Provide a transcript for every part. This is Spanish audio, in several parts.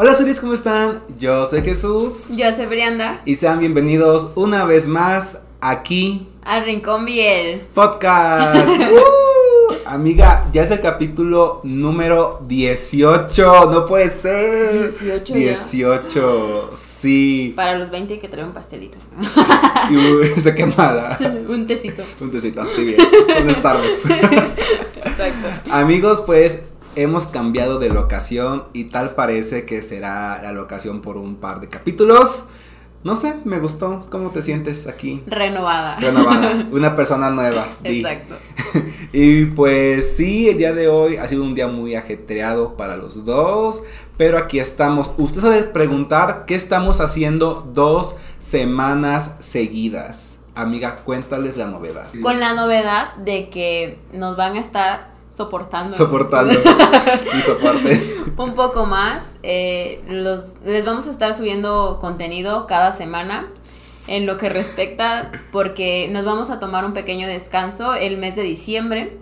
Hola Suris, ¿cómo están? Yo soy Jesús. Yo soy Brianda. Y sean bienvenidos una vez más aquí al Rincón Biel Podcast. ¡Uh! amiga, ya es el capítulo número 18. No puede ser. 18. 18. Sí. Para los 20 hay que traer un pastelito. Y uh, se quema un tecito. Un tecito, sí, bien. Un Starbucks. Exacto. Amigos, pues hemos cambiado de locación y tal parece que será la locación por un par de capítulos. No sé, me gustó. ¿Cómo te sientes aquí? Renovada. Renovada. Una persona nueva. Exacto. y pues sí, el día de hoy ha sido un día muy ajetreado para los dos. Pero aquí estamos. Usted sabe preguntar qué estamos haciendo dos semanas seguidas. Amiga, cuéntales la novedad. Con la novedad de que nos van a estar soportando. Soportando. y soporte. Un poco más. Eh, los, les vamos a estar subiendo contenido cada semana en lo que respecta, porque nos vamos a tomar un pequeño descanso el mes de diciembre.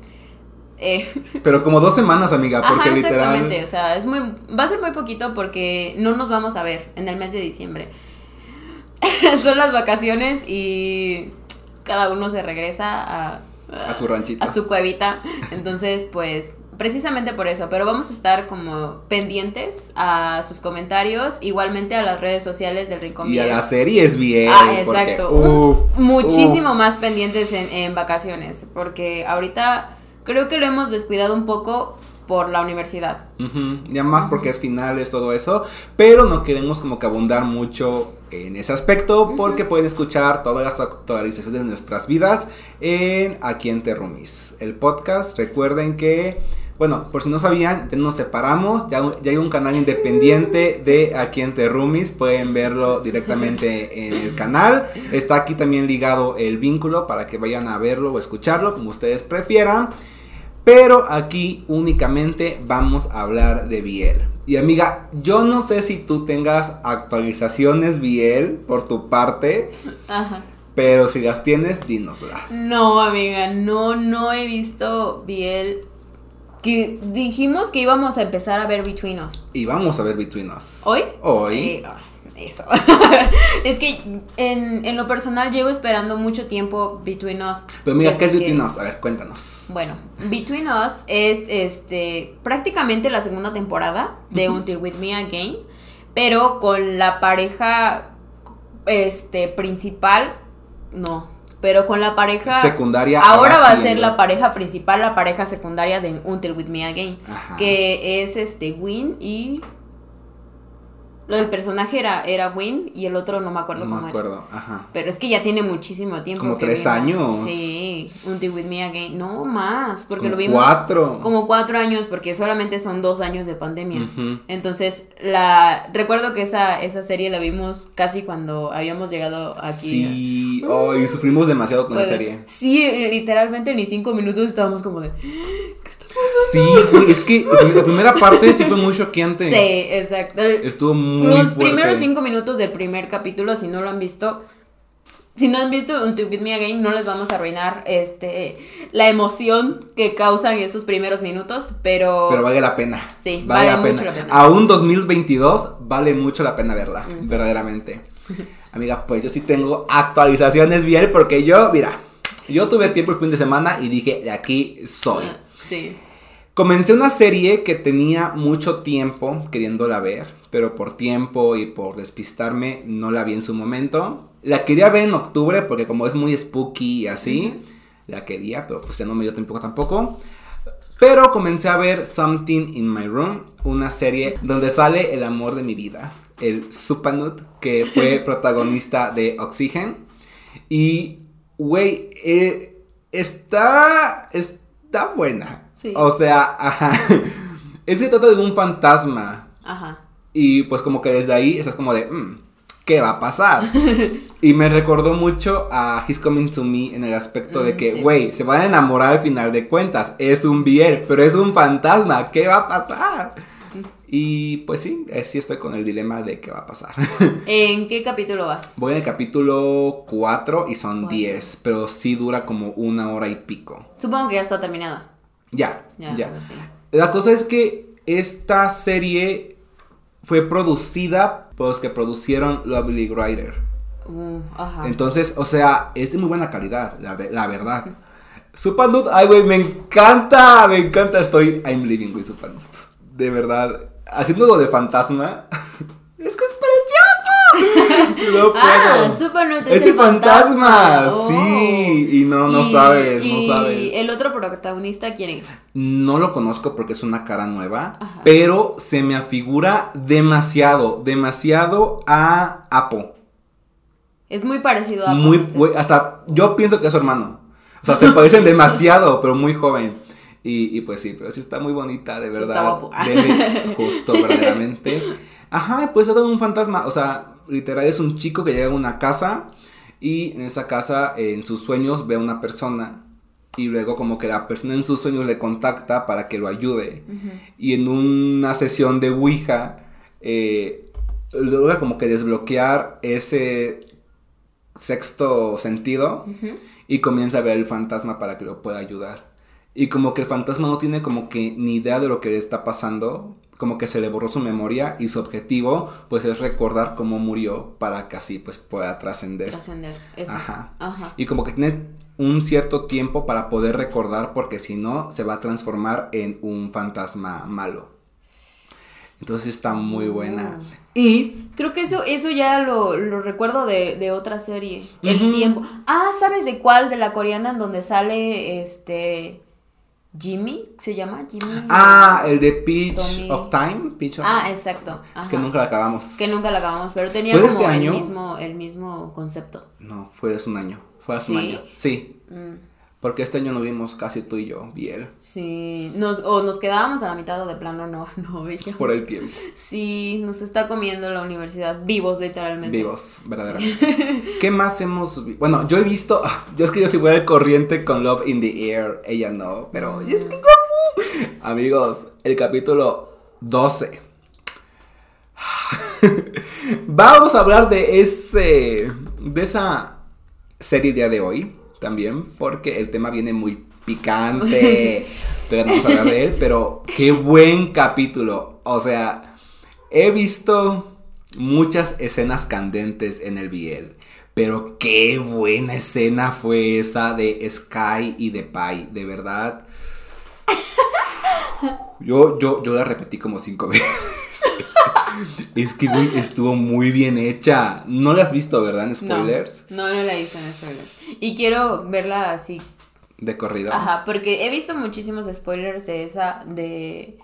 Eh, Pero como dos semanas, amiga, porque Ajá, exactamente, o sea, es muy, va a ser muy poquito porque no nos vamos a ver en el mes de diciembre. Son las vacaciones y cada uno se regresa a a su ranchito. A su cuevita. Entonces, pues, precisamente por eso. Pero vamos a estar como pendientes a sus comentarios, igualmente a las redes sociales del Rincón Y a las series bien. Ah, exacto. muchísimo más pendientes en, en vacaciones. Porque ahorita creo que lo hemos descuidado un poco por la universidad. Ya más porque es finales, todo eso. Pero no queremos como que abundar mucho en ese aspecto porque pueden escuchar todas las actualizaciones de nuestras vidas en Aquí en Terrumis. El podcast, recuerden que... Bueno, por si no sabían, ya nos separamos, ya, ya hay un canal independiente de Aquí en Terrumis, pueden verlo directamente en el canal. Está aquí también ligado el vínculo para que vayan a verlo o escucharlo, como ustedes prefieran. Pero aquí únicamente vamos a hablar de Biel. Y amiga, yo no sé si tú tengas actualizaciones Biel por tu parte. Ajá. Pero si las tienes, dínoslas. No, amiga, no, no he visto Biel. Que dijimos que íbamos a empezar a ver Between Us. Y vamos a ver Between Us. ¿Hoy? Hoy. Eh, eso. es que en, lo personal llevo esperando mucho tiempo Between Us. Pero mira, ¿qué es Between Us? A ver, cuéntanos. Bueno, Between Us es este prácticamente la segunda temporada de Until With Me Again, pero con la pareja este principal, no, pero con la pareja secundaria. Ahora va a ser la pareja principal, la pareja secundaria de Until With Me Again, que es este Win y lo del personaje era, era Win y el otro no me acuerdo no me acuerdo, ajá. Pero es que ya tiene muchísimo tiempo. Como tres años. Sí, un With Me Again. No más, porque lo vimos. Cuatro. Como cuatro años, porque solamente son dos años de pandemia. Entonces, la recuerdo que esa, esa serie la vimos casi cuando habíamos llegado aquí. Sí, oh, y sufrimos demasiado con la serie. Sí, literalmente ni cinco minutos estábamos como de. Sí, es que la primera parte sí fue muy choqueante. Sí, exacto. Estuvo muy Los primeros cinco minutos del primer capítulo, si no lo han visto, si no han visto un To Beat Me Again, no les vamos a arruinar este, la emoción que causan esos primeros minutos, pero... Pero vale la pena. Sí, vale, la mucho pena. la pena. Aún 2022 vale mucho la pena verla, verdaderamente. Amiga, pues yo sí tengo actualizaciones bien porque yo, mira, yo tuve tiempo el fin de semana y dije, de aquí soy. Sí. Comencé una serie que tenía mucho tiempo queriéndola ver, pero por tiempo y por despistarme no la vi en su momento. La quería ver en octubre porque como es muy spooky y así, la quería, pero pues ya no me dio tiempo tampoco. Pero comencé a ver Something in My Room, una serie donde sale el amor de mi vida, el Supanut, que fue protagonista de Oxygen. Y, güey, eh, está, está buena. O sea, ajá. Es se trata de un fantasma. Ajá. Y pues como que desde ahí estás como de, mm, ¿qué va a pasar? y me recordó mucho a He's Coming to Me en el aspecto de mm, que, güey, se van a enamorar al final de cuentas. Es un bier, pero es un fantasma. ¿Qué va a pasar? Y pues sí, eh, sí estoy con el dilema de qué va a pasar. ¿En qué capítulo vas? Voy en el capítulo 4 y son 10, pero sí dura como una hora y pico. Supongo que ya está terminada. Ya, ya. La cosa es que esta serie fue producida por los que producieron Lovely Rider. Uh, ajá. Entonces, o sea, es de muy buena calidad, la, de- la verdad. Supernut, ay, güey, me encanta, me encanta. Estoy, I'm living with Supernut. De verdad, haciéndolo de fantasma. es que es precioso. No puedo. Ah, Supernut es, Es el fantasma, Oh. sí, y no, no Y- sabes, no y sabes. el otro protagonista, ¿quién es? No lo conozco porque es una cara nueva, Ajá. pero se me afigura demasiado, demasiado a Apo. Es muy parecido a Apo, hasta yo pienso que es su hermano. O sea, se parecen demasiado, pero muy joven. Y, y pues sí, pero sí está muy bonita, de Sí verdad. está guapo. Debe, justo, verdaderamente. Ajá, pues era un fantasma. O sea, literal es un chico que llega a una casa y en esa casa, eh, en sus sueños, ve a una persona. Y luego como que la persona en sus sueños le contacta para que lo ayude. Y en una sesión de Ouija, eh, logra como que desbloquear ese sexto sentido Ujú. y comienza a ver el fantasma para que lo pueda ayudar. Y como que el fantasma no tiene como que ni idea de lo que le está pasando, como que se le borró su memoria y su objetivo pues es recordar cómo murió para que así pues pueda trascender. Trascender. Ajá. Ajá. Y como que tiene un cierto tiempo para poder recordar porque si no se va a transformar en un fantasma malo. Entonces está muy buena. Oh. Y Creo que eso, eso ya lo, lo recuerdo de, de otra serie. El tiempo. Ah, ¿sabes de cuál? De la coreana en donde sale este. Jimmy, ¿se llama? Jimmy. ah, el de Peach Tommy. of Time, Peach of Ah, exacto. Ajá. que nunca la acabamos. Que nunca la acabamos, pero tenía ¿Fue de como este año? el mismo, el mismo concepto. No, fue hace un año. Fue hace un año. Sí. Mm, Porque este año no vimos casi tú y yo, Biel. sí, nos, o nos quedábamos a la mitad o de plano no, no veíamos. Por el tiempo. Sí, nos está comiendo la universidad, vivos literalmente. Vivos, verdaderamente. ¿Qué más hemos vi- Bueno, yo he visto. ah, Yo es que yo soy muy al corriente con Love in the Air. Ella no. Pero. es que. Amigos, el capítulo 12. Vamos a hablar de ese. De esa serie el día de hoy. También. Porque el tema viene muy picante. Pero no vamos a hablar de él. Pero qué buen capítulo. O sea. He visto muchas escenas candentes en el Biel. Pero qué buena escena fue esa de Sky y de Pai. De verdad. Yo, yo, yo la repetí como cinco veces. Es que, güey, estuvo muy bien hecha. No la has visto, ¿verdad? En spoilers. No, no, no la hice en spoilers. Y quiero verla así. De corrido. Ajá, porque he visto muchísimos spoilers de esa, de,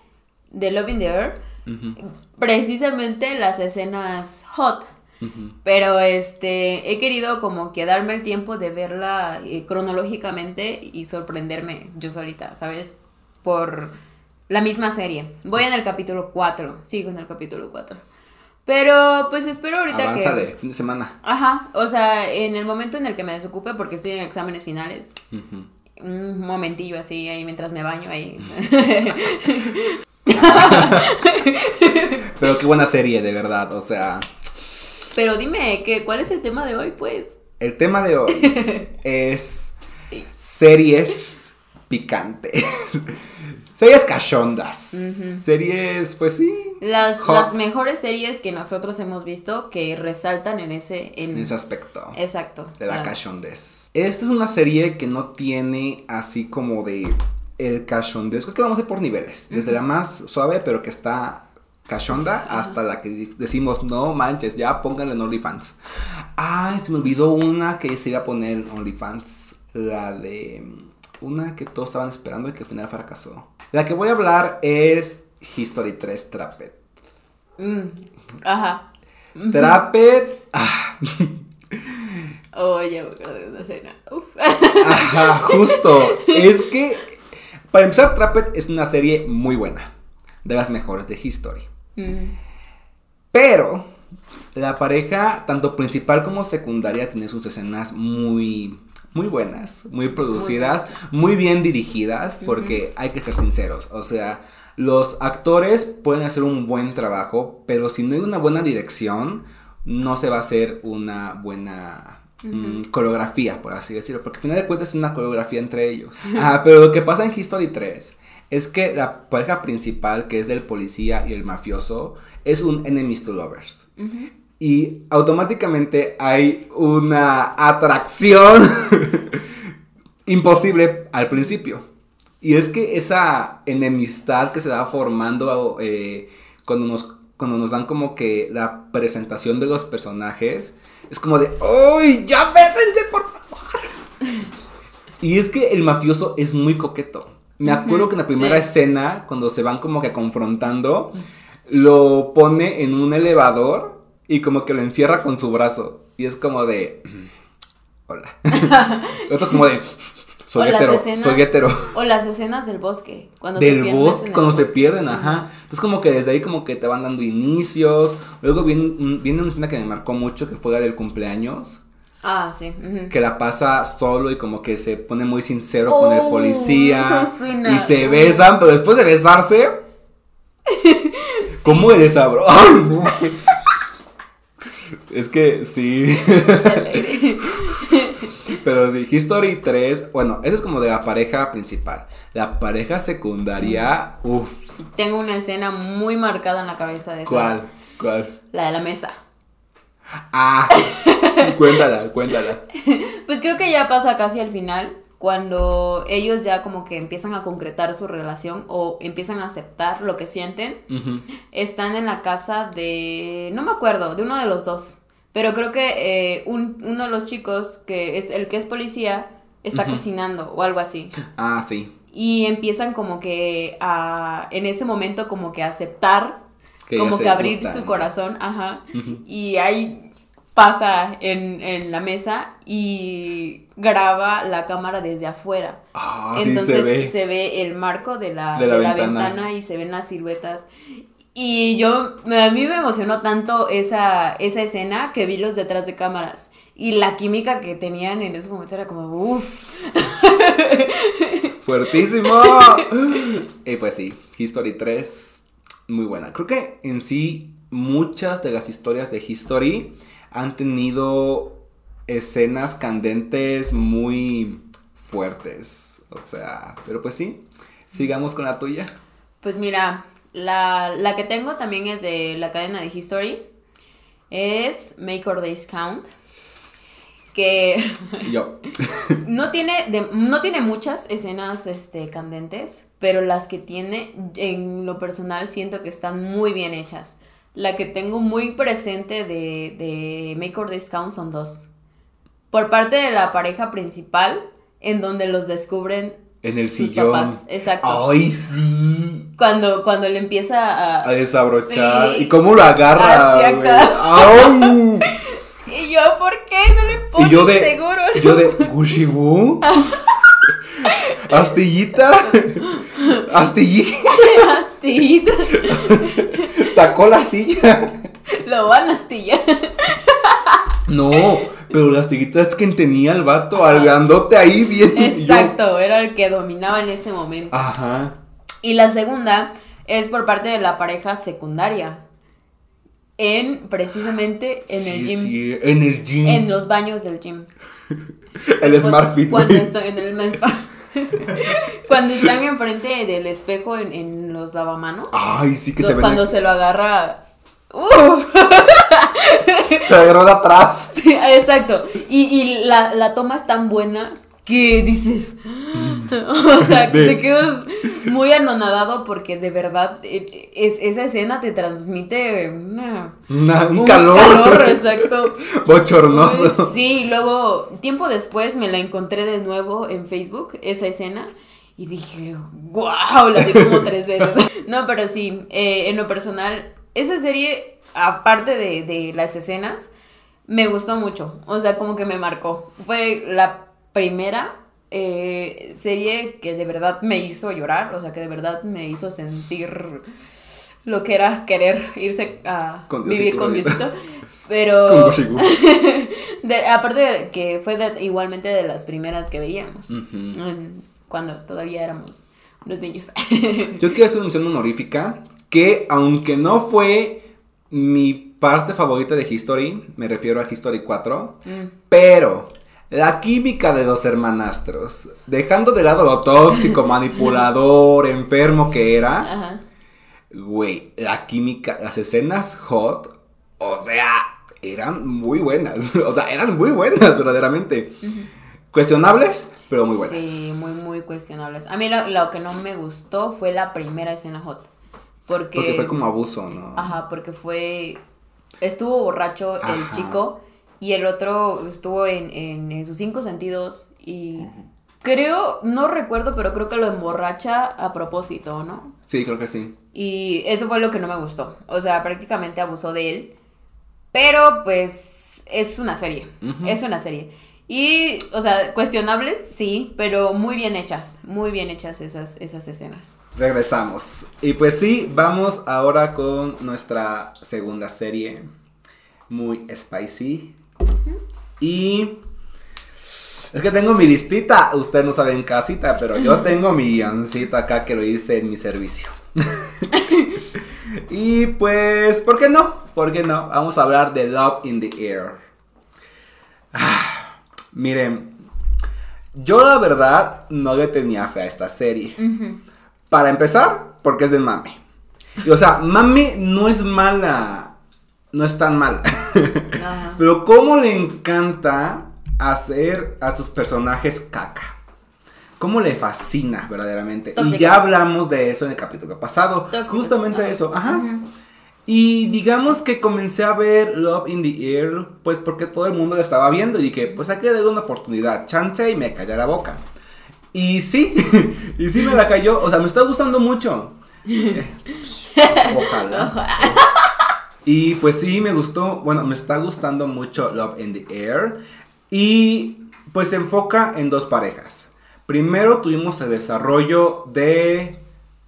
de Love in the. Ujú, Precisamente las escenas hot. Pero este, he querido como que darme el tiempo de verla eh, cronológicamente y sorprenderme yo solita, ¿sabes? Por la misma serie. Voy en el capítulo 4, sigo en el capítulo 4. Pero pues espero ahorita Avánzale, que... fin de semana. Ajá, o sea, en el momento en el que me desocupe porque estoy en exámenes finales, un momentillo así ahí mientras me baño ahí. Pero qué buena serie, de verdad. O sea, Pero dime, ¿qué, ¿cuál es el tema de hoy, pues? el tema de hoy es series picantes. Series cachondas. Series, pues sí. Las, mejores series que nosotros hemos visto que resaltan en ese... En, En ese aspecto. Exacto. De la o sea, cachondez. Esta es una serie que no tiene así como de el cachondez. Creo que vamos a ir por niveles. Desde la más suave, pero que está cachonda, hasta la que decimos, no manches, ya pónganle en OnlyFans. Ay, se me olvidó una que se iba a poner en OnlyFans. La de. Una que todos estaban esperando y que al final fracasó. La que voy a hablar es History 3 Trapped. mm, ajá. Trapped. ah, Oh, ya me acuerdo de una escena. Uf. Ajá, justo. Es que, para empezar, Trapped es una serie muy buena. De las mejores de History. Mm, Pero, la pareja, tanto principal como secundaria, tiene sus escenas muy, muy buenas, muy producidas, muy, bien dirigidas, porque hay que ser sinceros. O sea, los actores pueden hacer un buen trabajo, pero si no hay una buena dirección, no se va a hacer una buena mm, coreografía, por así decirlo. Porque al final de cuentas es una coreografía entre ellos. Ajá, pero lo que pasa en History 3 es que la pareja principal, que es del policía y el mafioso, es un enemies to lovers. Y automáticamente hay una atracción imposible al principio. Y es que esa enemistad que se va formando eh, cuando, nos, cuando nos dan como que la presentación de los personajes, es como de, ¡Uy! ¡Ya vétense, por favor! Y es que el mafioso es muy coqueto. Me acuerdo que en la primera escena, cuando se van como que confrontando, lo pone en un elevador y como que lo encierra con su brazo. Y es como de. Hola. otro como de. Soy hetero, soy hetero. O las escenas del bosque. Cuando del se bosque, cuando se pierden, ajá. Entonces como que desde ahí como que te van dando inicios. Luego viene, viene una escena que me marcó mucho, que fue la del cumpleaños. Ah, sí. Que la pasa solo y como que se pone muy sincero con el oh, policía. y se besan, pero después de besarse. ¿Cómo eres abro? es que sí. pero sí, History 3, bueno, eso es como de la pareja principal. La pareja secundaria, uff. Tengo una escena muy marcada en la cabeza de esa. ¿Cuál? ¿Cuál? La de la mesa. Ah, cuéntala, cuéntala. Pues creo que ya pasa casi al final, cuando ellos ya como que empiezan a concretar su relación o empiezan a aceptar lo que sienten. Están en la casa de, no me acuerdo, de uno de los dos. Pero creo que eh, uno de los chicos, que es el que es policía, está cocinando o algo así. Ah, sí. Y empiezan como que a, en ese momento como que a aceptar como que abrir su corazón, ajá. Y ahí pasa en, la mesa y graba la cámara desde afuera. Ah, Entonces se, ve. el marco de la, ventana. y se ven las siluetas. Y yo, a mí me emocionó tanto esa, esa escena que vi los detrás de cámaras. Y la química que tenían en ese momento era como, uff. Fuertísimo. y pues sí, History 3 muy buena. Creo que en sí muchas de las historias de History han tenido escenas candentes muy fuertes. O sea, pero pues sí, sigamos con la tuya. Pues mira, la, la que tengo también es de la cadena de History. Es Make or Days Count que yo. no tiene no tiene muchas escenas este candentes pero las que tiene en lo personal siento que están muy bien hechas. La que tengo muy presente de, de Make or Discount son dos. Por parte de la pareja principal en donde los descubren en el sus sillón. Papás. Exacto. Ay, sí. Cuando, cuando le empieza a... A desabrochar. ¿Y cómo lo agarra? Y yo, ¿por qué no le pones y yo de, seguro? Y yo de, Gushibu. Astillita. Astillita. Astillita. Sacó la astilla. Lo van a astillar. No, pero la astillita es quien tenía el vato algándote ahí bien. Exacto, era el que dominaba en ese momento. Ajá. Y la segunda es por parte de la pareja secundaria en precisamente en el gym. Sí, en el gym. En los baños del gym. el Smart Fit. Cuando están en el Cuando están enfrente del espejo en, los lavamanos. Ay, sí que se ve. Cuando se lo agarra. Se agarró de atrás. Sí, exacto. Y, y la, la toma es tan buena que dices, o sea, que te quedas muy anonadado porque de verdad e, es, esa escena te transmite un, calor. exacto. Bochornoso. Sí, luego, tiempo después me la encontré de nuevo en Facebook, esa escena. Y dije, wow, la vi como tres veces. No, pero sí, eh, en lo personal, esa serie, aparte de, de las escenas, me gustó mucho. O sea, como que me marcó. Fue la primera eh, serie que de verdad me hizo llorar, o sea, que de verdad me hizo sentir lo que era querer irse a vivir con Diosito. Pero aparte de que fue igualmente de las primeras que veíamos, cuando todavía éramos los niños. Yo quiero hacer una mención honorífica que aunque no fue mi parte favorita de History, me refiero a History 4, mm. pero La química de los hermanastros. Dejando de lado lo tóxico, manipulador, enfermo que era. Güey, la química, las escenas hot, o sea, eran muy buenas. O sea, eran muy buenas, verdaderamente. Cuestionables, pero muy buenas. Sí, muy, muy cuestionables. A mí lo, lo que no me gustó fue la primera escena hot. Porque, Porque fue como abuso, ¿no? Ajá, porque fue... Estuvo borracho el chico y el otro estuvo en, en- en sus cinco sentidos y creo, no recuerdo, pero creo que lo emborracha a propósito, ¿no? Sí, creo que sí. Y eso fue lo que no me gustó. O sea, prácticamente abusó de él. Pero pues es una serie. Es una serie. Y, o sea, cuestionables, sí, pero muy bien hechas. Muy bien hechas esas, esas escenas. Regresamos. Y pues sí, vamos ahora con nuestra segunda serie. Muy spicy. Y... Es que tengo mi listita. Ustedes no saben casita, pero yo tengo mi guioncito acá que lo hice en mi servicio. y pues, ¿por qué no? ¿Por qué no? Vamos a hablar de Love in the Air. Ah, miren, yo la verdad no le tenía fe a esta serie. Para empezar, porque es de Mami. Y, o sea, Mami no es mala. No es tan mala. Pero cómo le encanta hacer a sus personajes caca. Cómo le fascina verdaderamente. Y ya hablamos de eso en el capítulo pasado. Tóxico. Justamente Ajá. eso. Ajá. Y digamos que comencé a ver Love in the Air, pues porque todo el mundo lo estaba viendo y dije, pues hay que darle una oportunidad, chance y me callé la boca. Y sí, y sí me la cayó, o sea, me está gustando mucho. Ojalá. Y pues sí, me gustó, bueno, me está gustando mucho Love in the Air. Y pues se enfoca en dos parejas. Primero tuvimos el desarrollo de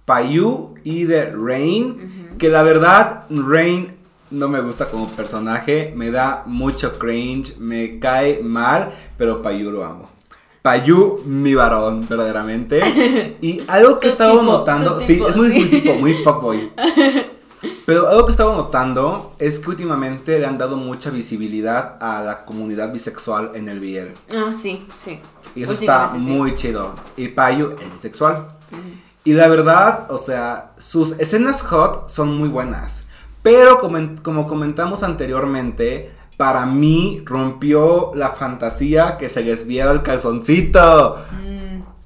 Payu y de Rain. Que la verdad, Rain no me gusta como personaje. Me da mucho cringe. Me cae mal. Pero Payu lo amo. Payu, mi varón, verdaderamente. Y algo que estaba tipo, notando. Sí, tipo, es muy, sí. muy tipo, muy fuckboy. Pero algo que estaba notando es que últimamente le han dado mucha visibilidad a la comunidad bisexual en el BL. Ah, sí, sí. Y eso está sí. muy chido. Y Payu es bisexual. Y la verdad, o sea, sus escenas hot son muy buenas. Pero como comentamos anteriormente, para mí rompió la fantasía que se les viera el calzoncito.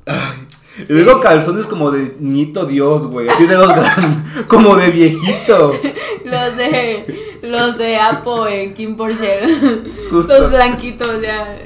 Ay, Y Sí. luego calzones como de niñito Dios, güey. Así de dos grandes. como de viejito. Los de los de Apple en Kim Porsche. Justo. Los blanquitos ya.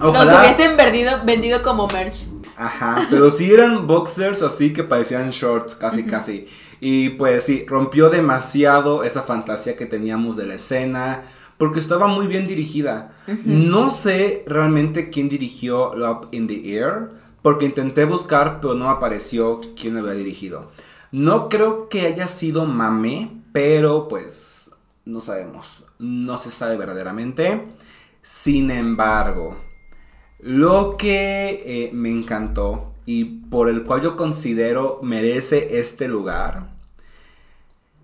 Ojalá. Los hubiesen vendido, vendido como merch. Ajá, pero sí eran boxers así que parecían shorts, casi casi. Y pues sí, rompió demasiado esa fantasía que teníamos de la escena, porque estaba muy bien dirigida. No sé realmente quién dirigió Love in the Air, porque intenté buscar, pero no apareció quién lo había dirigido. No creo que haya sido Mame, pero pues no sabemos, no se sabe verdaderamente. Sin embargo, lo que eh, me encantó y por el cual yo considero merece este lugar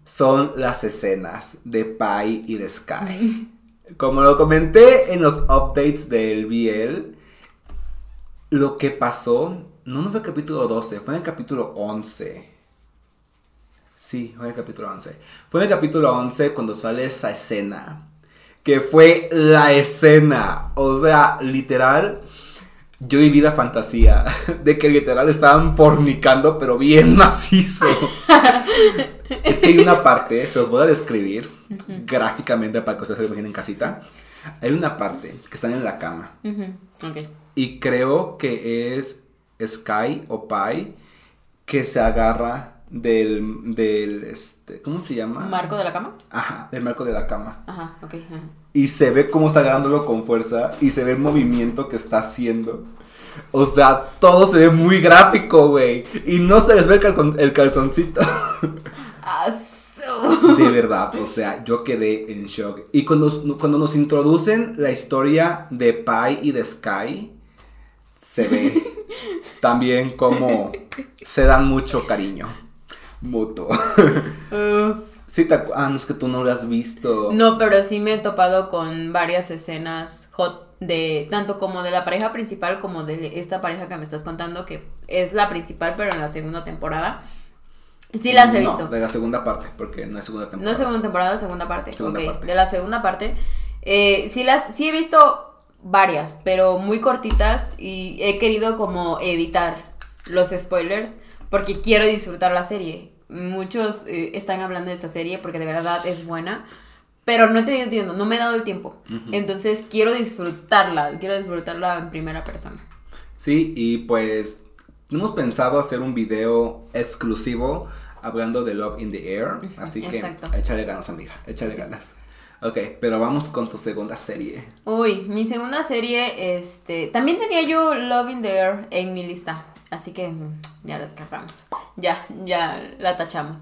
son las escenas de Pai y de Sky. Como lo comenté en los updates del BL, lo que pasó, no, no fue el capítulo 12, fue en el capítulo 11. Sí, fue en el capítulo 11. Fue en el capítulo 11 cuando sale esa escena. Que fue la escena. O sea, literal. Yo viví la fantasía de que literal estaban fornicando, pero bien macizo. es que hay una parte, se los voy a describir gráficamente para que ustedes se lo imaginen en casita. Hay una parte que están en la cama. Y creo que es Sky o Pai que se agarra del, del, este, ¿cómo se llama? ¿Marco de la cama? Ajá, del marco de la cama. Ajá, ok. ajá. Y se ve cómo está agarrándolo con fuerza y se ve el movimiento que está haciendo. O sea, todo se ve muy gráfico, güey. Y no se les ve el, el calzoncito. Ah, De verdad, o sea, yo quedé en shock. Y cuando, cuando nos introducen la historia de Pai y de Sky, se ve también como se dan mucho cariño Uf. Sí, te ah, no es que tú no lo has visto. No, pero sí me he topado con varias escenas hot de tanto como de la pareja principal como de esta pareja que me estás contando que es la principal pero en la segunda temporada. Sí las he No, visto. de la segunda parte, porque no es segunda temporada. No es segunda temporada, segunda parte. Segunda parte. de la segunda parte. Eh, sí las, sí he visto varias, pero muy cortitas y he querido como evitar los spoilers porque quiero disfrutar la serie. Muchos eh, están hablando de esta serie porque de verdad es buena, pero no te entiendo, no me he dado el tiempo. Entonces quiero disfrutarla, quiero disfrutarla en primera persona. Sí, y pues hemos pensado hacer un video exclusivo hablando de Love in the Air, así que échale ganas, amiga, échale Sí, sí, ganas. Ok, pero vamos con tu segunda serie. Uy, mi segunda serie, este, también tenía yo Love in the Air en mi lista, así que mm, ya la escapamos, ya, ya la tachamos.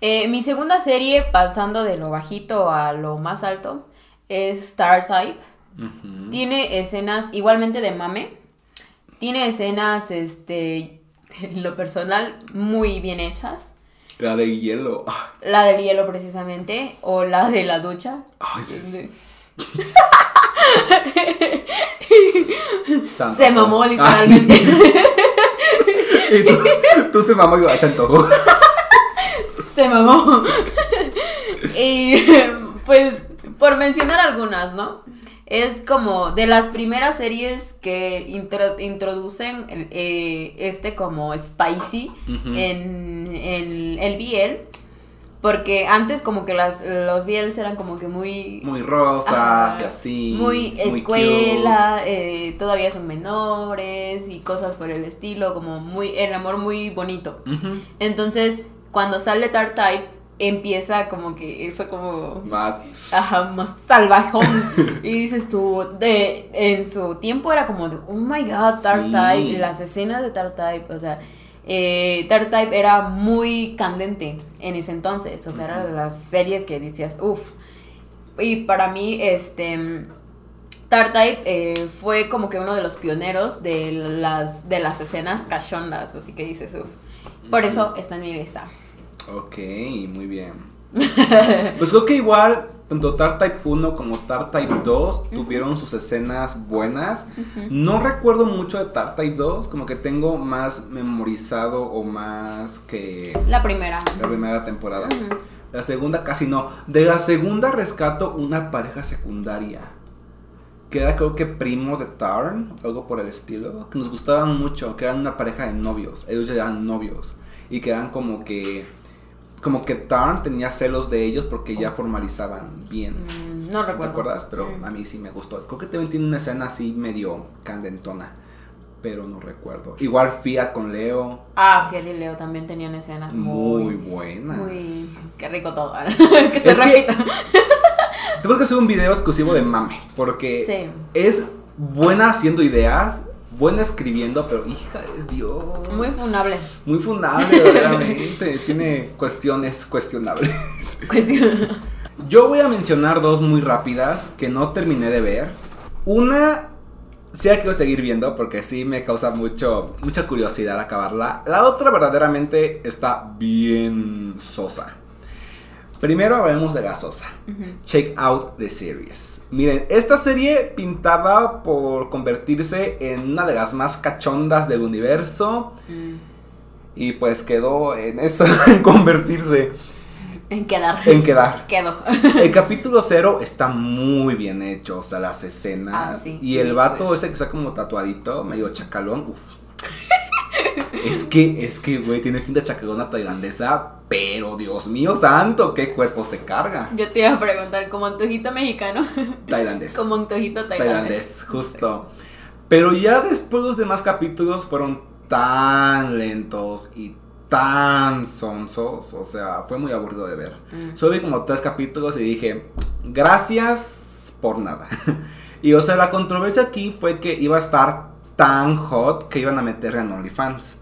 Eh, mi segunda serie, pasando de lo bajito a lo más alto, es Star Type. Tiene escenas igualmente de mame, tiene escenas, este, en lo personal, muy bien hechas. La de hielo. La del hielo precisamente, o la de la ducha. Ay, sí. Se mamó literalmente. y tú, tú se mamó y se antojó. Se mamó. y pues, por mencionar algunas, ¿no? Es como de las primeras series que intro- introducen eh, este como spicy en, en el BL. Porque antes como que las, los BLs eran como que muy... Muy rosas Ajá, y así. Muy escuela, eh, todavía son menores y cosas por el estilo, como muy, el amor muy bonito. Entonces, cuando sale Tart Type, empieza como que eso como... Más. Ajá, más salvajón. y dices tú, de, en su tiempo era como de, oh my god, Tart Sí. Type, las escenas de Tart Type, o sea, eh, Type era muy candente en ese entonces, o sea, eran las series que decías, uff. Y para mí, este, Tart Type eh, fue como que uno de los pioneros de las, de las escenas cachondas, así que dices, uff. Por eso está en mi lista. Ok, muy bien. Pues creo que igual, tanto Tart Type 1 como Tart Type 2 tuvieron sus escenas buenas. No recuerdo mucho de Tart Type 2, como que tengo más memorizado o más que La primera. la primera temporada. La segunda casi no. De la segunda rescato una pareja secundaria. Que era creo que primo de Tarn, algo por el estilo. Que nos gustaban mucho, que eran una pareja de novios. Ellos ya eran novios. Y que eran como que... Como que Tarn tenía celos de ellos porque ya formalizaban bien. Mm, no ¿No te recuerdo. acuerdas? Pero Mm. a mí sí me gustó. Creo que también tiene una escena así medio candentona. Pero no recuerdo. Igual Fiat con Leo. Ah, Fiat y Leo también tenían escenas Muy muy... buenas. Muy... Qué rico todo. que se Es que- repita. Tenemos que hacer un video exclusivo de mame, porque Sí. es buena haciendo ideas, buena escribiendo, pero hija de Dios. Muy funable. Muy fundable, verdaderamente. Tiene cuestiones cuestionables. Yo voy a mencionar dos muy rápidas que no terminé de ver. Una sí la quiero seguir viendo porque sí me causa mucho, mucha curiosidad acabarla. La otra verdaderamente está bien sosa. Primero hablemos de Gasosa. Check out the series. Miren, esta serie pintaba por convertirse en una de las más cachondas del universo. Mm. Y pues quedó en eso, en convertirse, En quedar. en quedar. Quedo. El capítulo cero está muy bien hecho, o sea, las escenas. Ah, sí, y sí, el vato ese que está como tatuadito, medio chacalón, uff. es que, es que, güey, tiene fin de chacalona tailandesa, pero Dios mío santo, qué cuerpo se carga. Yo te iba a preguntar, ¿como antojito mexicano? Tailandés. como antojito tailandés. tailandés, justo. Pero ya después los demás capítulos fueron tan lentos y tan sonsos, o sea, fue muy aburrido de ver. Mm. Solo vi como tres capítulos y dije, gracias por nada. y o sea, la controversia aquí fue que iba a estar tan hot que iban a meterla en OnlyFans.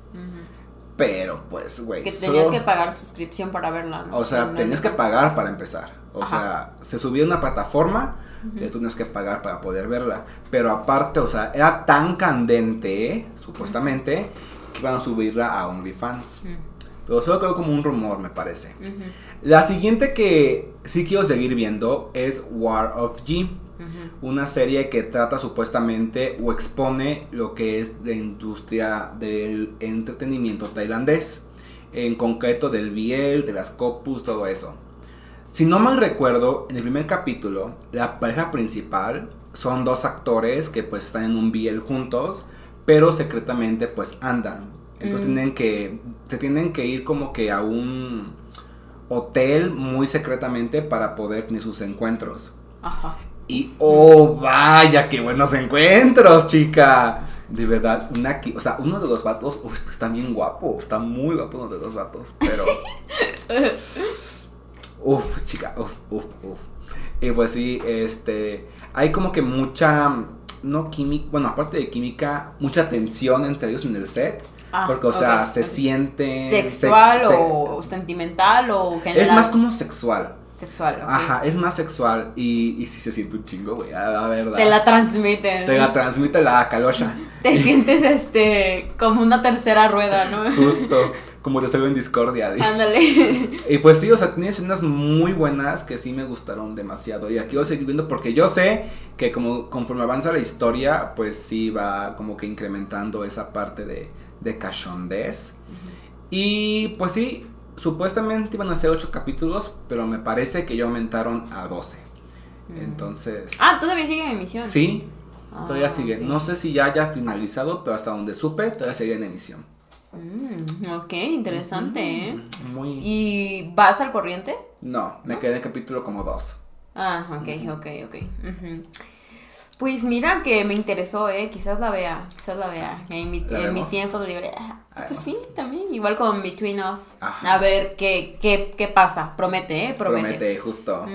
Pero pues, güey. Que tenías solo- que pagar suscripción para verla. ¿no? O sea, En tenías que pagar para empezar. O Ajá. sea, se subió a una plataforma que tú tienes que pagar para poder verla. Pero aparte, o sea, era tan candente, supuestamente, que iban a subirla a OnlyFans. Pero solo quedó como un rumor, me parece. La siguiente que sí quiero seguir viendo es War of G. Una serie que trata supuestamente o expone lo que es la industria del entretenimiento tailandés. En concreto del biel, de las copus, todo eso. Si no mal recuerdo, en el primer capítulo, la pareja principal son dos actores que pues están en un biel juntos, pero secretamente pues andan. Entonces Mm. tienen que, se tienen que ir como que a un hotel muy secretamente para poder tener sus encuentros. Ajá. Y oh, vaya, qué buenos encuentros, chica. De verdad, una, o sea, uno de los vatos, está bien guapo, está muy guapo uno de los vatos, pero... uf, chica, uf, uf, uf. Y pues sí, este, hay como que mucha, no química, bueno, aparte de química, mucha tensión entre ellos en el set. Ah, porque, o sea, se sienten... ¿Sexual se- se- o sentimental o general? Es más como sexual. Sexual, ok. Ajá, es más sexual y, y sí se siente un chingo, güey, la verdad. Te la transmiten. Te la transmite la calosha. Te sientes este como una tercera rueda, ¿no? Justo, como te salgo en discordia. di. Ándale. Y pues sí, o sea, tiene escenas muy buenas que sí me gustaron demasiado. Y aquí voy a seguir viendo porque yo sé que como conforme avanza la historia, pues sí va como que incrementando esa parte de, de cachondez. Y pues sí, supuestamente iban a ser 8 capítulos, pero me parece que ya aumentaron a 12. Entonces... Ah, todavía sigue en emisión. Sí, todavía Ah, sigue. ok. No sé si ya haya finalizado, pero hasta donde supe, todavía sigue en emisión. Mm, ok, interesante, ¿eh? Muy... ¿Y vas al corriente? No, me quedé en el capítulo como 2. Ah, ok, ok, ok. Ujú. Pues mira que me interesó, ¿eh? Quizás la vea, quizás la vea. En mi, en mi tiempo libre. Ah, Pues sí, también. Igual con Between Us. Ajá. A ver qué, qué, qué pasa. Promete, ¿eh? Promete. Promete, justo.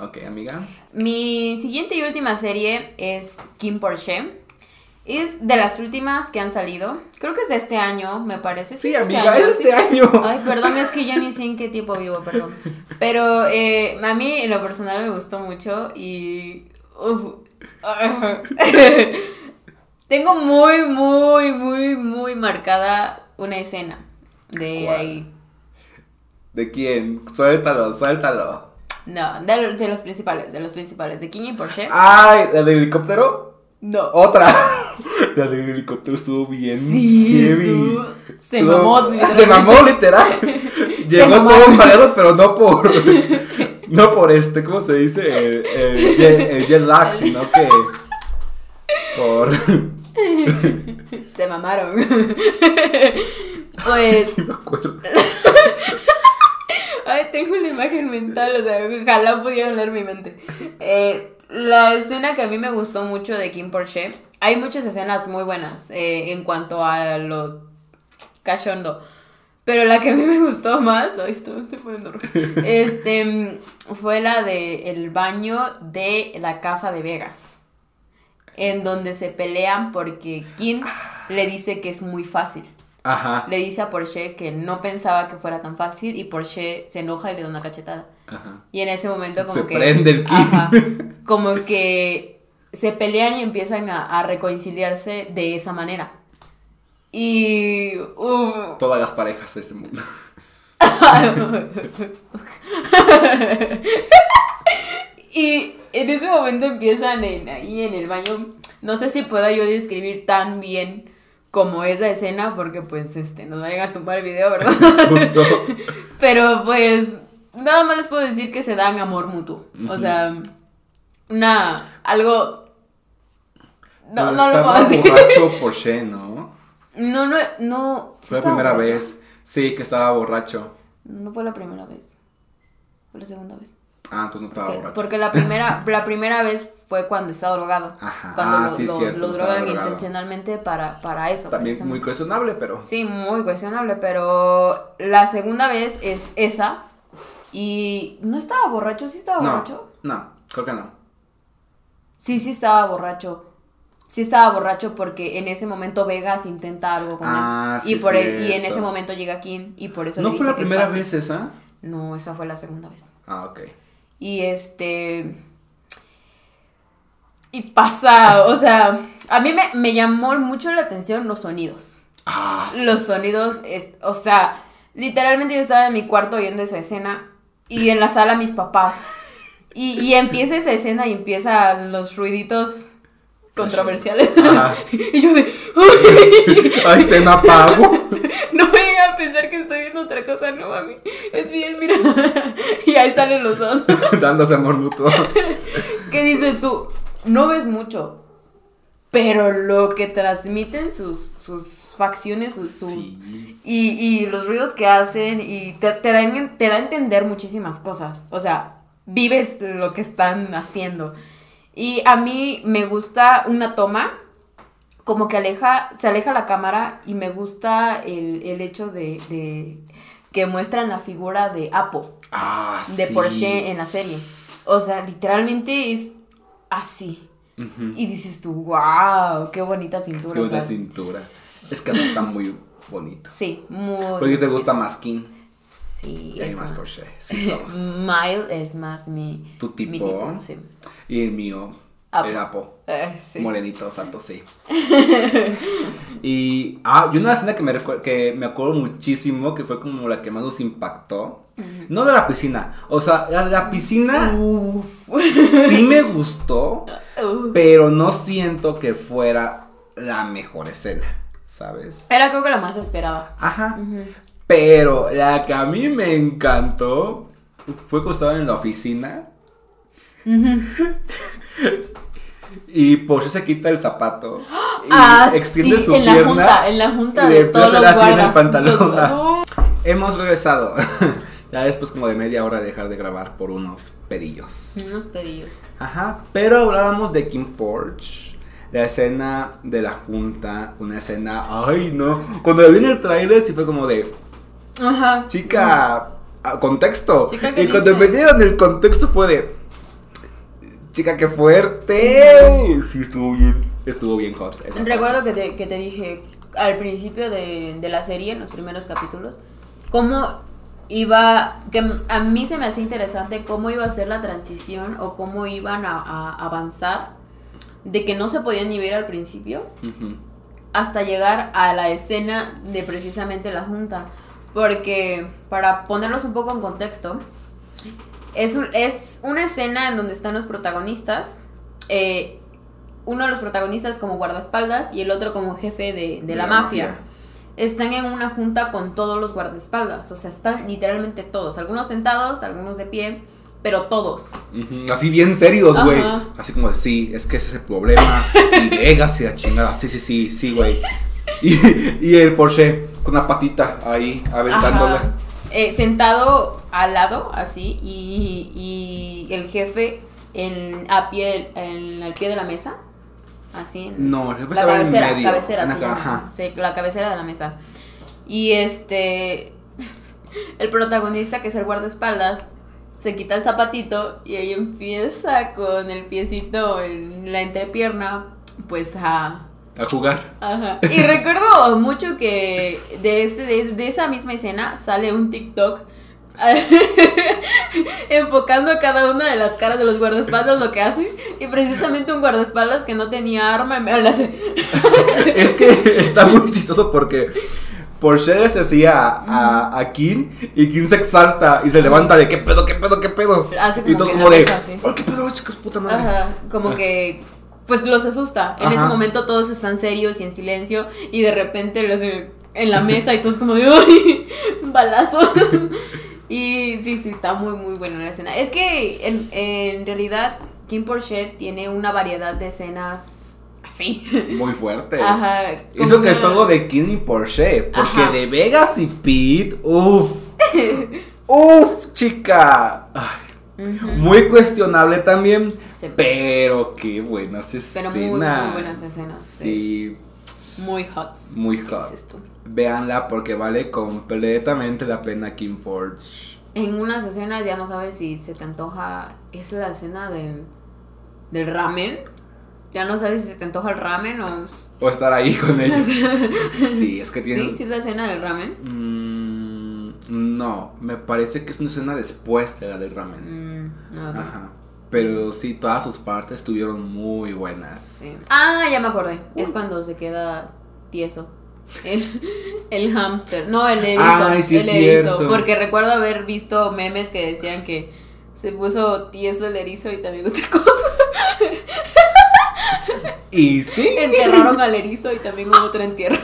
Ok, amiga. Mi siguiente y última serie es Kim Porsche. Es de las últimas que han salido. Creo que es de este año, me parece. Sí, amiga, es este año. Ay, perdón, es que ya ni sé en qué tiempo vivo, perdón. Pero eh, a mí en lo personal me gustó mucho y... uf. Tengo muy, muy, muy, muy marcada una escena de ¿Cuál? ahí. ¿De quién? Suéltalo, suéltalo. No, de, de los principales, de los principales. De Kim y Porsche. ¡Ay! ¿La del helicóptero? No. Otra. La del helicóptero estuvo bien. Sí, heavy. estuvo- se Estuvo- mamó, Se mamó, literal. Llegó todo mareado, pero no por. No por este, ¿cómo se dice? El, el jet, el jet lag, sino que. Por. Se mamaron. pues, Sí, me acuerdo. ay, tengo una imagen mental, o sea, ojalá pudiera hablar mi mente. Eh, la escena que a mí me gustó mucho de Kim Porsche, hay muchas escenas muy buenas eh, en cuanto a los cachondo. Pero la que a mí me gustó más, ay, estoy, me estoy poniendo roja, este, fue la de el baño de la casa de Vegas. En donde se pelean porque Kim le dice que es muy fácil. Ajá. Le dice a Porsche que no pensaba que fuera tan fácil y Porsche se enoja y le da una cachetada. Ajá. Y en ese momento como Se que... prende el Kim. Ajá, como que se pelean y empiezan a, a reconciliarse de esa manera. Y... uh, Todas las parejas de este mundo. y en ese momento empiezan en, ahí en el baño. No sé si pueda yo describir tan bien como es la escena, porque pues este, nos vayan a tumbar el video, ¿verdad? Justo. Pero pues nada más les puedo decir que se dan amor mutuo. O sea, una, algo... No, Pero no lo puedo decir. borracho Porsche, ¿no? No, no, no. ¿sí Fue la primera borracho? vez. Sí, que estaba borracho. No fue la primera vez. Fue la segunda vez. Ah, entonces no estaba Ok, borracho. Porque la primera, la primera vez fue cuando estaba drogado. Ajá. Cuando Ah, lo, sí, lo- cierto, lo drogan intencionalmente para, para eso. También muy cuestionable, pero. Sí, muy cuestionable, pero la segunda vez es esa. Y no estaba borracho, sí estaba No, borracho. no, creo que no. Sí, sí estaba borracho. Sí estaba borracho porque en ese momento Vegas intenta algo con Ah, él. sí, y, por e- y en ese momento llega Kim y por eso ¿No le fue dice la que primera vez esa? No, esa fue la segunda vez. Ah, ok. Y este. Y pasa, o sea, a mí me, me llamó mucho la atención los sonidos. Ah, sí. Los sonidos, es- o sea, literalmente yo estaba en mi cuarto viendo esa escena y en la sala mis papás. Y, y empieza esa escena y empiezan los ruiditos controversiales. Ajá. y yo de, Ay, se me apagó. no venga a pensar que estoy viendo otra cosa, no mami. Es bien, mira. y ahí salen los dos. Dándose amor mutuo. ¿Qué dices tú? No ves mucho, pero lo que transmiten sus, sus facciones, sus, sus- Sí. y, y los ruidos que hacen, y te, te, dan, te da a entender muchísimas cosas. O sea, vives lo que están haciendo. Y a mí me gusta una toma, como que aleja, se aleja la cámara, y me gusta el, el hecho de, de que muestran la figura de Apo Ah, de sí. Porsche en la serie. O sea, literalmente es así. Y dices tú, wow, qué bonita cintura. que o una sea, cintura. Es que no está muy bonito. sí, muy. ¿Por qué te gusta más King? Sí. Y hay más. Porsche. Sí somos. Mile es más mi. Tu mi tipo. sí. Y el mío. Apo. El Apo. Eh, sí. Morenito, santo, sí. y. Ah, y una escena que me, que me acuerdo muchísimo, que fue como la que más nos impactó. No de la piscina. O sea, la piscina Uf. sí me gustó, Uf. pero no siento que fuera la mejor escena, ¿sabes? Era creo que la más esperada. Ajá. Ujú. Pero la que a mí me encantó fue cuando estaban en la oficina. y Porsche se quita el zapato y Ah, extiende sí, su en la pierna. junta, en la junta y de todos los así en el pantalón. Hemos regresado. ya después como de media hora de dejar de grabar por unos pedillos. Unos pedillos. Ajá, pero hablábamos de Kim Porsche. La escena de la junta, una escena, ay no, cuando vi en el tráiler sí fue como de, Ajá. chica, contexto. Chica, ¿qué y cuando me dieron el contexto fue de, chica, qué fuerte. Sí, estuvo bien, estuvo bien hot. Recuerdo que te, que te dije al principio de, de la serie, en los primeros capítulos, cómo iba, que a mí se me hacía interesante cómo iba a ser la transición o cómo iban a, a avanzar de que no se podían ni ver al principio hasta llegar a la escena de precisamente la junta. Porque, para ponerlos un poco en contexto, es, un- es una escena en donde están los protagonistas. eh, uno de los protagonistas como guardaespaldas y el otro como jefe de, de la, mafia. Están en una junta con todos los guardaespaldas. O sea, están literalmente todos. Algunos sentados, algunos de pie, pero todos. Así bien serios, güey. Así como de, sí, es que ese es el problema. y Vegas y la chingada. Sí, sí, sí, sí, güey. Y, y el Porsche con la patita ahí aventándole. Ajá. Eh, sentado al lado, así, y, y el jefe en, a pie, en, al pie de la mesa, así. en- No, el jefe la estaba en cabecera, medio. cabecera, En la. Sí, la cabecera de la mesa. Y este, el protagonista, que es el guardaespaldas, se quita el zapatito y ahí empieza con el piecito en la entrepierna, pues a... A jugar. Ajá. Y recuerdo mucho que de, este, de, de esa misma escena sale un TikTok enfocando a cada una de las caras de los guardaespaldas lo que hacen. Y precisamente un guardaespaldas que no tenía arma me así. es que está muy chistoso porque Porsche se hacía a, a, King y King se exalta y se levanta de qué pedo, qué pedo, qué pedo. Hace y como todos que como de. "Ay, qué pedo, chicos, puta madre. Ajá. Como que. Pues los asusta. En ese momento todos están serios y en silencio. Y de repente los en la mesa y todos como de ¡Ay! Balazo. y sí, sí, está muy, muy buena la escena. Es que en, en realidad Kim Porsche tiene una variedad de escenas así. Muy fuerte. Ajá. Hizo como que una- solo de y Porsche. Porque Ajá. de Vegas y Pete, uff. uff, chica. Ay, Muy cuestionable también. Sí. Pero qué buenas Pero escenas. muy, muy buenas escenas. Sí. Sí, Muy hot. Muy ¿Qué hot. tú? véanla porque vale completamente la pena Kim Porsche. En unas escenas ya no sabes si se te antoja. Es la escena del, del ramen. Ya no sabes si se te antoja el ramen o. O estar ahí con ellos. Sí, es que tiene. Sí, sí, es la escena del ramen. Mm, no, me parece que es una escena después de la del ramen. Mm, Ajá. Pero sí, todas sus partes estuvieron muy buenas. Sí. Ah, ya me acordé. Es cuando se queda tieso. El, el hámster. No, el erizo. Ay, sí el erizo. cierto. Porque recuerdo haber visto memes que decían que Se puso tieso el erizo y también otra cosa. Y sí. Enterraron al erizo y también hubo otro entierro.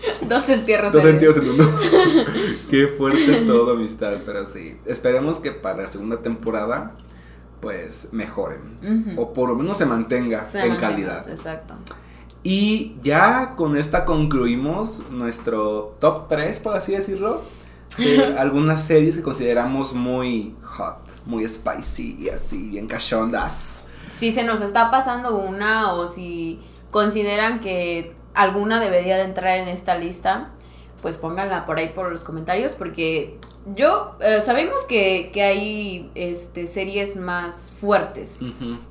Dos entierros. Dos en- entierros en uno. Qué fuerte todo, amistad. Pero sí. Esperemos que para la segunda temporada, pues mejoren. O por lo menos se mantenga Se en mantenga, calidad. Exacto. Y ya con esta concluimos nuestro top 3, por así decirlo, de algunas series que consideramos muy hot, muy spicy y así, bien cachondas. Si se nos está pasando una o si consideran que alguna debería de entrar en esta lista, pues pónganla por ahí por los comentarios porque yo eh, sabemos que, que hay este series más fuertes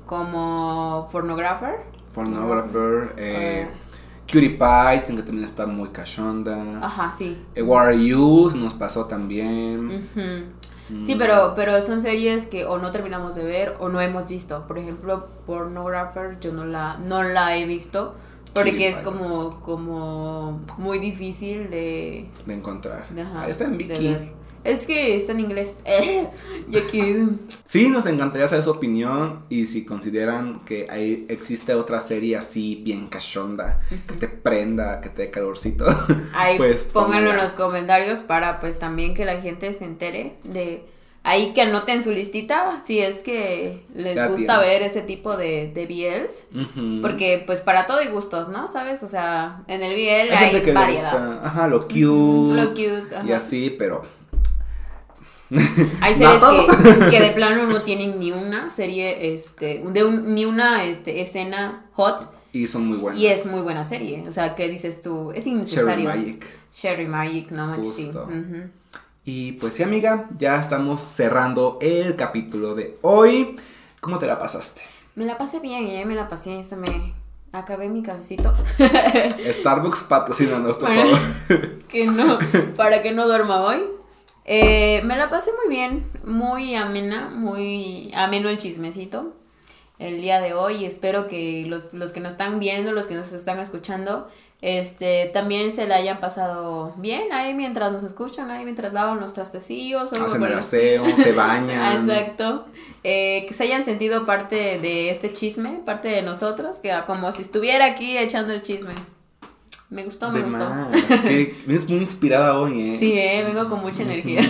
como Pornographer. Pornographer, eh, Eh. Cutie Pie, que también está muy cachonda. Ajá, sí. Eh, What Are You nos pasó también. Ujú. Sí, Mm. pero, pero son series que o no terminamos de ver o no hemos visto. Por ejemplo, Pornographer yo no la, no la he visto porque es como, como muy difícil de... De encontrar. ajá, está en ver. Es que está en inglés. Sí, nos encantaría saber su opinión y si consideran que hay, existe otra serie así bien cachonda, que te prenda, que te dé calorcito. Ahí Pues, pónganlo en los comentarios para pues también que la gente se entere de... Ahí que anoten su listita si es que les Ya gusta ver ese tipo de, de BLs. Porque pues para todo hay gustos, ¿no? ¿Sabes? O sea, en el BL hay hay, gente que le variedad. gusta, ajá, lo cute, Ujú, Lo cute, ajá. y así, pero Hay series que, que de plano no tienen ni una serie, este, de un- ni una este, escena hot y son muy buenos. y es muy buena serie. O sea, ¿qué dices tú? Es innecesario. Magic. Cherry Magic, no manches, sí. Justo. Ujú. Y pues sí, amiga, ya estamos cerrando el capítulo de hoy. ¿Cómo te la pasaste? Me la pasé bien, ¿eh? Me la pasé, se me acabé mi cafecito. Starbucks patrocínanos, por Bueno. favor. que no, para que no duerma hoy. Eh, me la pasé muy bien, muy amena, muy ameno el chismecito el día de hoy. Espero que los, los que nos están viendo, los que nos están escuchando, este, también se la hayan pasado bien ahí mientras nos escuchan, ahí mientras lavan los trastecillos. o Hacen el aseo, se bañan. Exacto. Eh, que se hayan sentido parte de este chisme, parte de nosotros, que como si estuviera aquí echando el chisme. Me gustó, me De gustó. más, que vienes muy inspirada hoy, ¿eh? Sí, eh, vengo con mucha energía.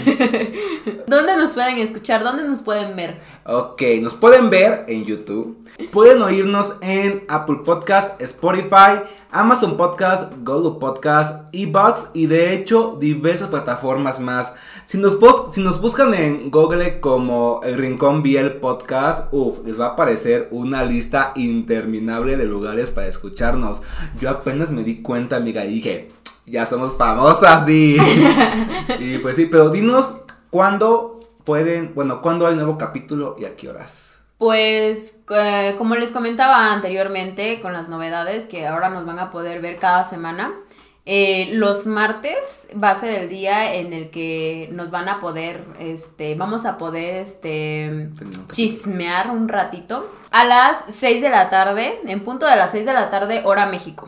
¿Dónde nos pueden escuchar? ¿Dónde nos pueden ver? Ok, nos pueden ver en YouTube, pueden oírnos en Apple Podcast, Spotify, Amazon Podcast, Google Podcast, Ebox y de hecho diversas plataformas más. Si nos, si nos buscan en Google como el Rincón Biel Podcast, uff, les va a aparecer una lista interminable de lugares para escucharnos. Yo apenas me di cuenta, amiga, y dije, ya somos famosas, Di. y pues sí, pero dinos cuándo pueden, bueno, cuándo hay nuevo capítulo y a qué horas. Pues, eh, como les comentaba anteriormente, con las novedades que ahora nos van a poder ver cada semana, eh, los martes va a ser el día en el que nos van a poder, este, vamos a poder, este, chismear un ratito a las 6 de la tarde, en punto de las 6 de la tarde, hora México.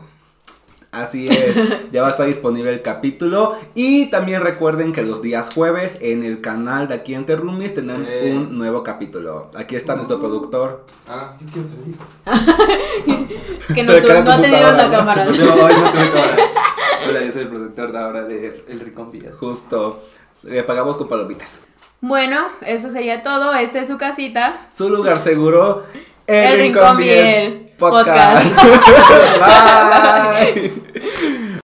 Así es, ya va a estar disponible el capítulo. Y también recuerden que los días jueves en el canal de aquí en Terrumis tendrán Eh. un nuevo capítulo. Aquí está nuestro productor. Ah, yo quiero salir. Es que no, tú- no ha tenido una ¿no? cámara. No, no tengo cámara. Hola, yo soy el productor de ahora de El Rincón Villa. Justo, le pagamos con palomitas. Bueno, eso sería todo. Esta es su casita. Su lugar seguro, el, El Rincón Rincón Biel Biel podcast. podcast. Bye.